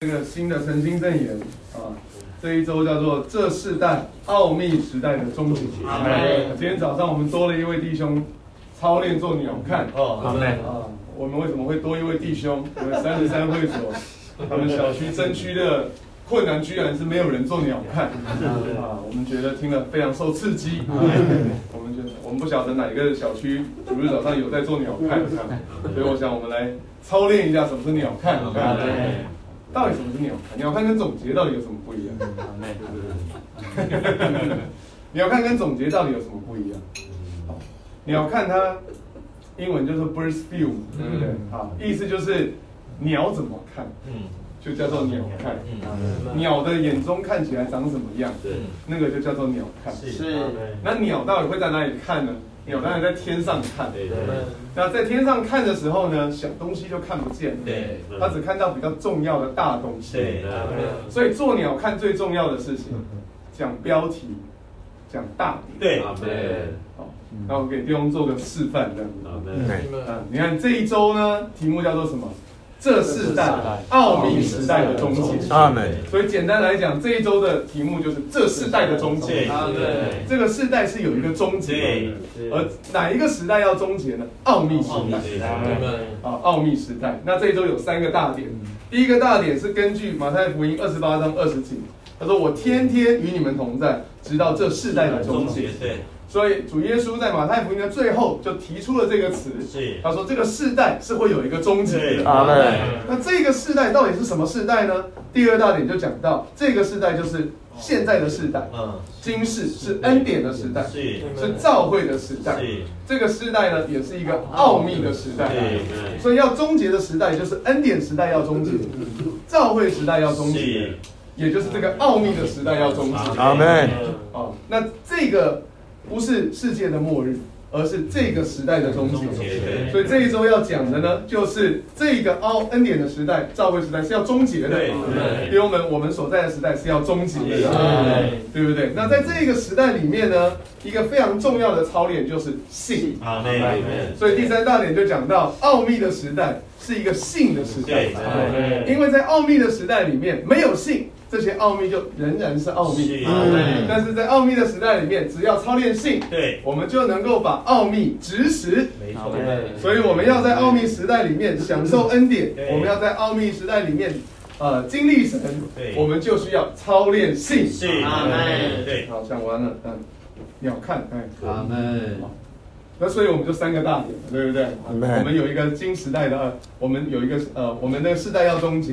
这个新的诚心证言啊，这一周叫做这世代奥秘时代的终结。今天早上我们多了一位弟兄操练做鸟看。哦，好嘞。啊，我们为什么会多一位弟兄？因为三十三会所，他们小区分区的困难居然是没有人做鸟看。啊，我们觉得听了非常受刺激。我们觉得我们不晓得哪个小区主日早上有在做鸟看，所以我想我们来操练一下什么是鸟看。到底什么是鸟看？鸟看跟总结到底有什么不一样？鸟看跟总结到底有什么不一样？鸟看它英文就是 bird's view，对不对？啊，意思就是鸟怎么看，就叫做鸟看。鸟的眼中看起来长什么样？那个就叫做鸟看。是。那鸟到底会在哪里看呢？鸟当然在天上看，对对。那在天上看的时候呢，小东西就看不见，对。他只看到比较重要的大东西，对。所以做鸟看最重要的事情，讲标题，讲大点，对。好，那我给弟兄做个示范，这样子。嗯，你看这一周呢，题目叫做什么？这世代奥秘时代的终结。阿门。所以简单来讲，这一周的题目就是这世代的终结。对。这个世代是有一个终结的，而哪一个时代要终结呢？奥秘时代。啊，奥秘时代。那这一周有三个大点。第一个大点是根据马太福音二十八章二十节，他说：“我天天与你们同在，直到这世代的终结。”对。所以主耶稣在马太福音的最后就提出了这个词，他说这个世代是会有一个终结的。那这个世代到底是什么世代呢？第二大点就讲到这个世代就是现在的世代，嗯，今世是恩典的时代，是。是召会的时代，这个世代呢也是一个奥秘的时代，所以要终结的时代就是恩典时代要终结，召会时代要终结，也就是这个奥秘的时代要终结。阿门。好，那这个。不是世界的末日，而是这个时代的终结。所以这一周要讲的呢，就是这个奥恩典的时代、召会时代是要终结的。对，弟兄们，我们所在的时代是要终结的，对不对？那在这个时代里面呢，一个非常重要的操练就是信。啊，对。所以第三大点就讲到，奥秘的时代是一个信的时代。因为在奥秘的时代里面，没有信。这些奥秘就仍然是奥秘，但是在奥秘的时代里面，只要操练性，对，我们就能够把奥秘执实。没错，所以我们要在奥秘时代里面享受恩典，我们要在奥秘时代里面，呃，经历神，我们就需要操练信。阿门。对，好，讲完了，嗯，鸟看，哎，阿门。那所以我们就三个大点，对不对？我们有一个新时代的，我们有一个呃，我们的世代要终结，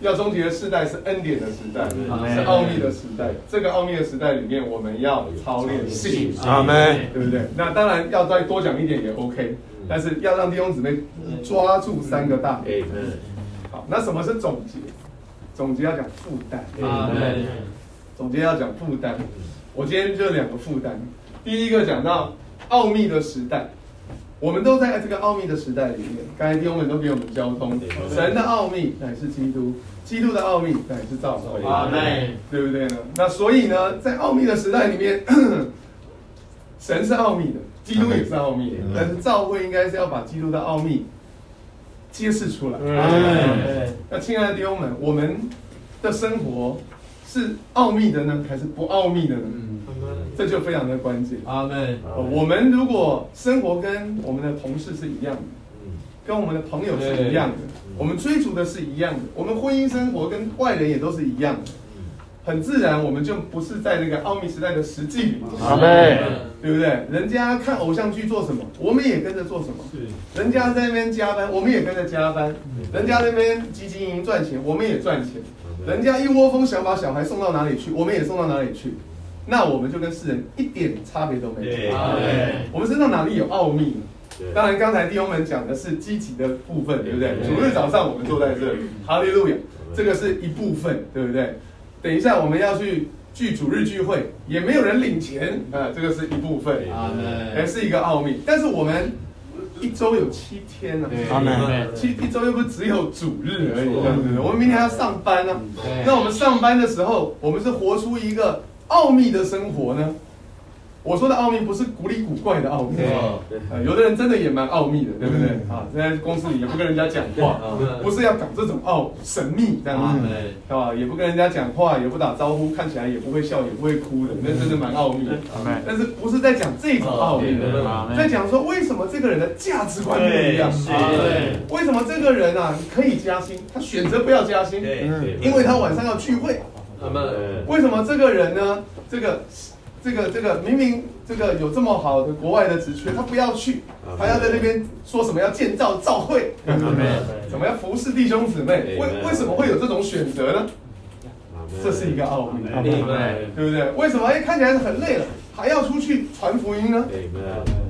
要终结的世代是恩典的时代，是奥秘的时代。这个奥秘的时代里面，我们要操练信，阿门，对不对？那当然要再多讲一点也 OK，但是要让弟兄姊妹抓住三个大点。好，那什么是总结？总结要讲负担。总结要讲负担。我今天就两个负担，第一个讲到。奥秘的时代，我们都在这个奥秘的时代里面。刚才弟兄们都给我们交通，神的奥秘乃是基督，基督的奥秘乃是召会，阿门，对不对呢？那所以呢，在奥秘的时代里面，神是奥秘的，基督也是奥秘的，但是教会应该是要把基督的奥秘揭示出来。那亲爱的弟兄们，我们的生活是奥秘的呢，还是不奥秘的呢？这就非常的关键。阿门。我们如果生活跟我们的同事是一样的，跟我们的朋友是一样的，我们追逐的是一样的，我们婚姻生活跟外人也都是一样的，很自然，我们就不是在那个奥秘时代的实际里面。阿门。对不对？人家看偶像剧做什么，我们也跟着做什么。是。人家在那边加班，我们也跟着加班。人家那边积极营营赚钱，我们也赚钱。人家一窝蜂想把小孩送到哪里去，我们也送到哪里去。那我们就跟世人一点差别都没有。对，我们身上哪里有奥秘呢？当然，刚才弟兄们讲的是积极的部分，对。不对？主日早上我们坐在这里，哈利路亚，这个是一部分，对不对？等一下我们要去聚主日聚会，也没有人领钱。啊，这个是一部分，还是一个奥秘。但是我们一周有七天呢，七一周又不只有主日而已，对不对？我们明天还要上班呢。那我们上班的时候，我们是活出一个。奥秘的生活呢，我说的奥秘不是古里古怪的奥秘，呃，有的人真的也蛮奥秘的，对不对？啊，在公司里也不跟人家讲话，不是要搞这种奥神秘这样子，是吧？也不跟人家讲话，也不打招呼，看起来也不会笑，也不会哭的，那真的蛮奥秘的。但是不是在讲这种奥秘的，在讲说为什么这个人的价值观不一样？对，为什么这个人啊可以加薪，他选择不要加薪？因为他晚上要聚会。为什么这个人呢？这个。这个这个明明这个有这么好的国外的职缺，他不要去，还要在那边说什么要建造教会，怎么要服侍弟兄姊妹？为为什么会有这种选择呢？这是一个奥秘，对不对？为什么哎看起来是很累了，还要出去传福音呢？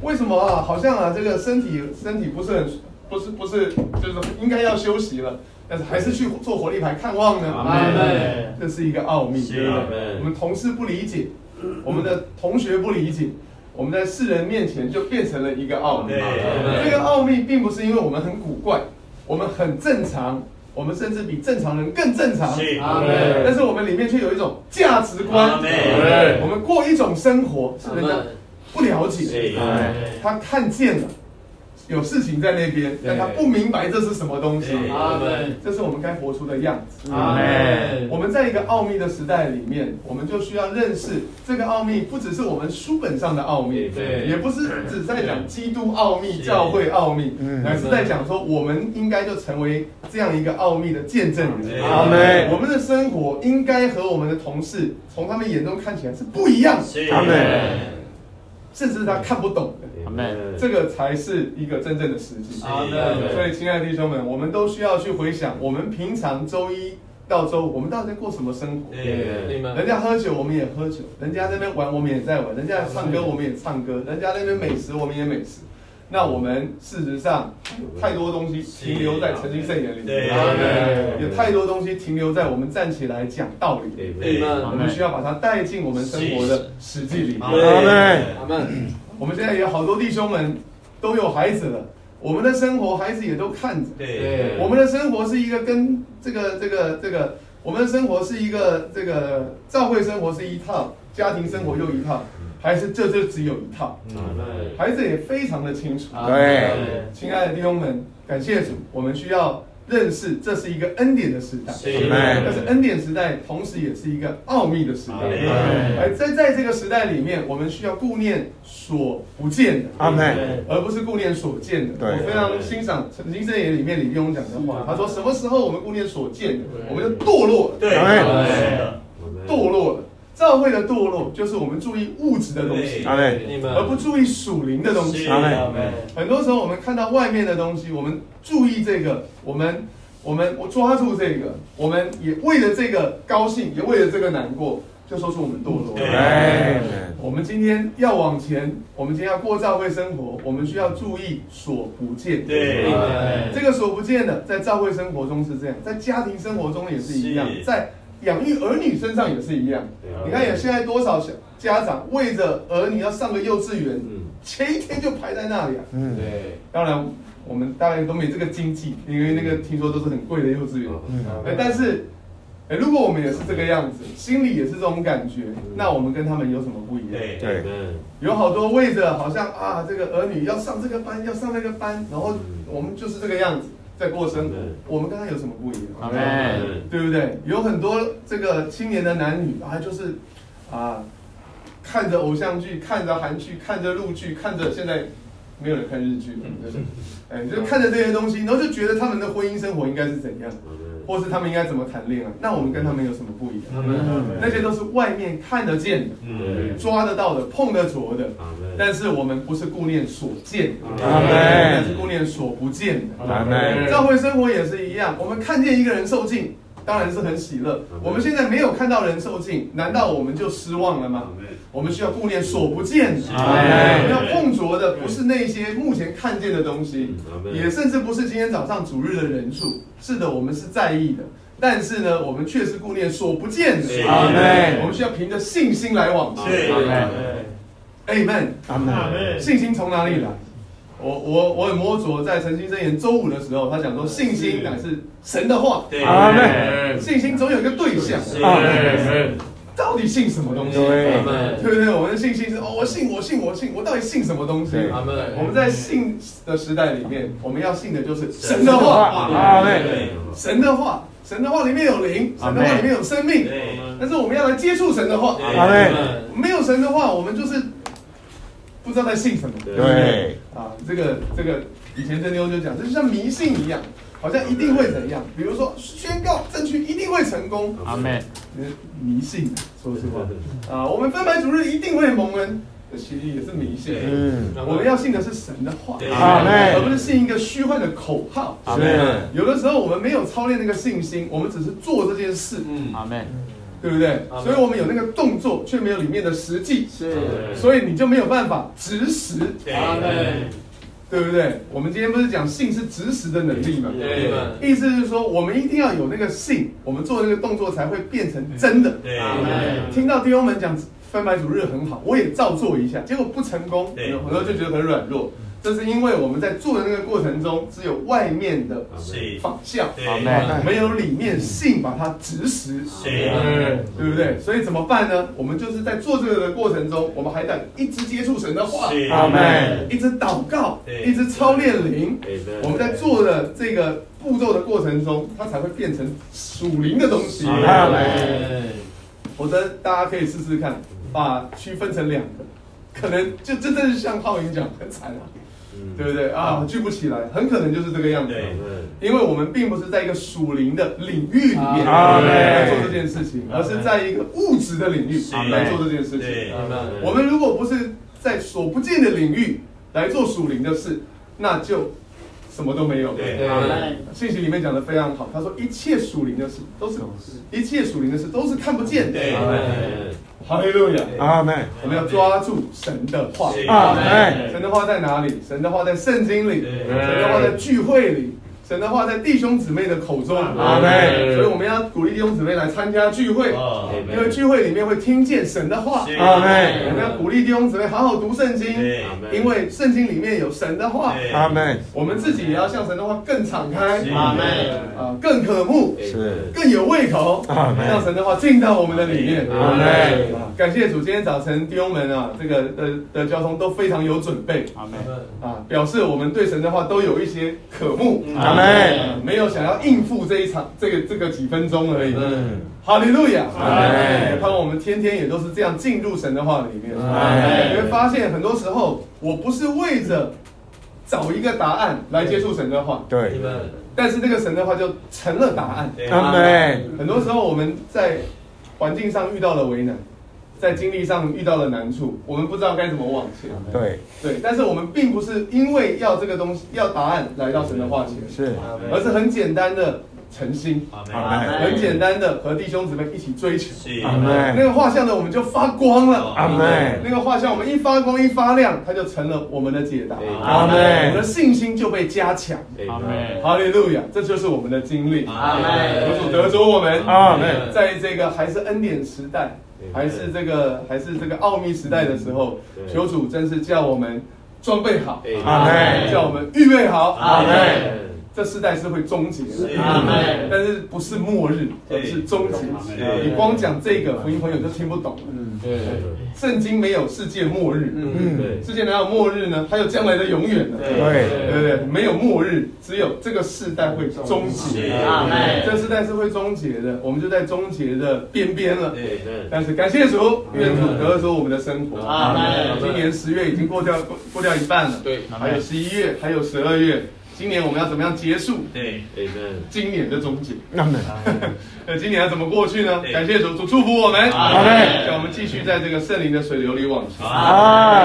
为什么啊？好像啊这个身体身体不是很不是不是就是应该要休息了，但是还是去做火力牌看望呢？这是一个奥秘，对不对？我们同事不理解。我们的同学不理解，我们在世人面前就变成了一个奥秘。这个奥秘并不是因为我们很古怪，我们很正常，我们甚至比正常人更正常。但是我们里面却有一种价值观，我们过一种生活，是人家不了解，他看见了。有事情在那边，但他不明白这是什么东西。阿门。这是我们该活出的样子。阿门。我们在一个奥秘的时代里面，我们就需要认识这个奥秘，不只是我们书本上的奥秘，对，也不是只在讲基督奥秘、教会奥秘，而是在讲说，我们应该就成为这样一个奥秘的见证人。阿门。我们的生活应该和我们的同事从他们眼中看起来是不一样。阿门。甚至他看不懂的.这个才是一个真正的实际。Amen. 所以，亲爱的弟兄们，我们都需要去回想，我们平常周一到周五，我们到底在过什么生活？Amen. 人家喝酒，我们也喝酒；人家在那边玩，我们也在玩；人家唱歌，我们也唱歌；人家那边美食，我们也美食。那我们事实上太多东西停留在曾经圣言里面，有太多东西停留在我们站起来讲道理。我们需要把它带进我们生活的实际里面。阿门。我们现在有好多弟兄们都有孩子了，我们的生活孩子也都看着。对，我们的生活是一个跟这个这个这个，我们的生活是一个这个教会生活是一套，家庭生活又一套。还是这就只有一套，孩子也非常的清楚。对，亲爱的弟兄们，感谢主，我们需要认识这是一个恩典的时代，但是恩典时代同时也是一个奥秘的时代。而在在这个时代里面，我们需要顾念所不见的，而不是顾念所见的。我非常欣赏《陈经圣言》里面李弟兄讲的话，他说：“什么时候我们顾念所见的，我们就堕落了。”对，堕落了。教会的堕落就是我们注意物质的东西，而不注意属灵的东西。很多时候我们看到外面的东西，我们注意这个，我们我们我抓住这个，我们也为了这个高兴，也为了这个难过，就说出我们堕落。我们今天要往前，我们今天要过教会生活，我们需要注意所不见。对，这个所不见的，在教会生活中是这样，在家庭生活中也是一样，在。养育儿女身上也是一样，你看有现在多少小家长为着儿女要上个幼稚园，前一天就排在那里啊。嗯，对。当然，我们当然都没这个经济，因为那个听说都是很贵的幼稚园。嗯。但是，如果我们也是这个样子，心里也是这种感觉，那我们跟他们有什么不一样？对。有好多为着好像啊，这个儿女要上这个班，要上那个班，然后我们就是这个样子。在过生活，我们跟他有什么不一样？对不对？有很多这个青年的男女啊，就是啊，看着偶像剧，看着韩剧，看着陆剧，看着现在没有人看日剧了，对不对？哎，就看着这些东西，然后就觉得他们的婚姻生活应该是怎样？或是他们应该怎么谈恋爱？那我们跟他们有什么不一样？那些都是外面看得见的、抓得到的、碰得着的。但是我们不是顾念所见的，我们是顾念所不见的。教会生活也是一样，我们看见一个人受尽，当然是很喜乐。我们现在没有看到人受尽，难道我们就失望了吗？我们需要顾念所不见的，我们要碰着的不是那些目前看见的东西，也甚至不是今天早上主日的人数。是的，我们是在意的，但是呢，我们确实顾念所不见的。我们需要凭着信心来往前。Amen。Amen。信心从哪里来？我我我很摸索，在诚心真言周五的时候，他讲说，信心乃是神的话。Amen。信心总有一个对象。到底信什么东西？对，对不对？我们的信心是哦，我信，我信，我信，我到底信什么东西？我们在信的时代里面，我们要信的就是神的话。阿门。神的话，神的话里面有灵，神的话里面有生命。但是我们要来接触神的话。阿门。没有神的话，我们就是不知道在信什么。对。啊，这个这个以前真妞就讲，这就像迷信一样。好像一定会怎样？比如说宣告证据一定会成功。阿妹。迷信，说实话啊，我们分牌主日一定会蒙恩，这其实也是迷信。嗯，我们要信的是神的话，阿门，而不是信一个虚幻的口号。阿门。有的时候我们没有操练那个信心，我们只是做这件事。嗯，阿门，对不对？所以我们有那个动作，却没有里面的实际。是。所以你就没有办法直实。对不对？我们今天不是讲性是直实的能力吗？对。意思是说，我们一定要有那个性，我们做那个动作才会变成真的。对。听到弟兄们讲分白主日很好，我也照做一下，结果不成功，很多就觉得很软弱。这是因为我们在做的那个过程中，只有外面的仿效，没有里面性把它执实，对不对？所以怎么办呢？我们就是在做这个的过程中，我们还得一直接触神的话，一直祷告，一直操练灵。我们在做的这个步骤的过程中，它才会变成属灵的东西。否则大家可以试试看，把区分成两个，可能就真正是像浩英讲，很惨啊。对不对？啊？聚不起来，很可能就是这个样子。因为我们并不是在一个属灵的领域里面来做这件事情，而是在一个物质的领域来做这件事情。我们如果不是在所不见的领域来做属灵的事，那就什么都没有。信息里面讲的非常好，他说一切属灵的事都是，一切属灵的事都是看不见的。哈利路亚，阿门。我们要抓住神的话，阿门。神的话在哪里？神的话在圣经里，神的话在聚会里。神的话在弟兄姊妹的口中，阿门。所以我们要鼓励弟兄姊妹来参加聚会，因为聚会里面会听见神的话，阿门。我们要鼓励弟兄姊妹好好读圣经，因为圣经里面有神的话，阿门。我们自己也要向神的话更敞开，阿门。啊，更渴慕，是。更有胃口，让神的话进到我们的里面，阿门。感谢主，今天早晨弟兄们啊，这个的的交通都非常有准备，阿门。啊，表示我们对神的话都有一些渴慕，阿门。哎，没有想要应付这一场，这个这个几分钟而已。嗯，哈利路亚。哎，盼望我们天天也都是这样进入神的话里面。哎，你会发现很多时候，我不是为着找一个答案来接触神的话。对。但是那个神的话就成了答案。阿门。很多时候我们在环境上遇到了为难。在经历上遇到了难处，我们不知道该怎么往前。对。对，但是我们并不是因为要这个东西要答案来到神的话前，是，而是很简单的诚心，很简单的和弟兄姊妹一起追求。那个画像呢，我们就发光了。那个画像我们一发光一发亮，它就成了我们的解答。我们的信心就被加强。哈利路亚，这就是我们的经历。求主得着我们。在这个还是恩典时代。还是这个，还是这个奥秘时代的时候，求主真是叫我们装备好，叫我们预备好，阿门。这世代是会终结的，但是不是末日，而是终结。你光讲这个，福音朋友就听不懂了。嗯，对。圣经没有世界末日，嗯，对。世界哪有末日呢？还有将来的永远呢？对，对不对？没有末日，只有这个世代会终结。阿门。这世代是会终结的，我们就在终结的边边了。对对。但是感谢主，愿主得着我们的生活。阿门。今年十月已经过掉过过掉一半了，对。还有十一月，还有十二月。今年我们要怎么样结束？对，今年的终结。那么，那今年要怎么过去呢？感谢主，主祝福我们，好嘞，让我们继续在这个圣灵的水流里往前。啊。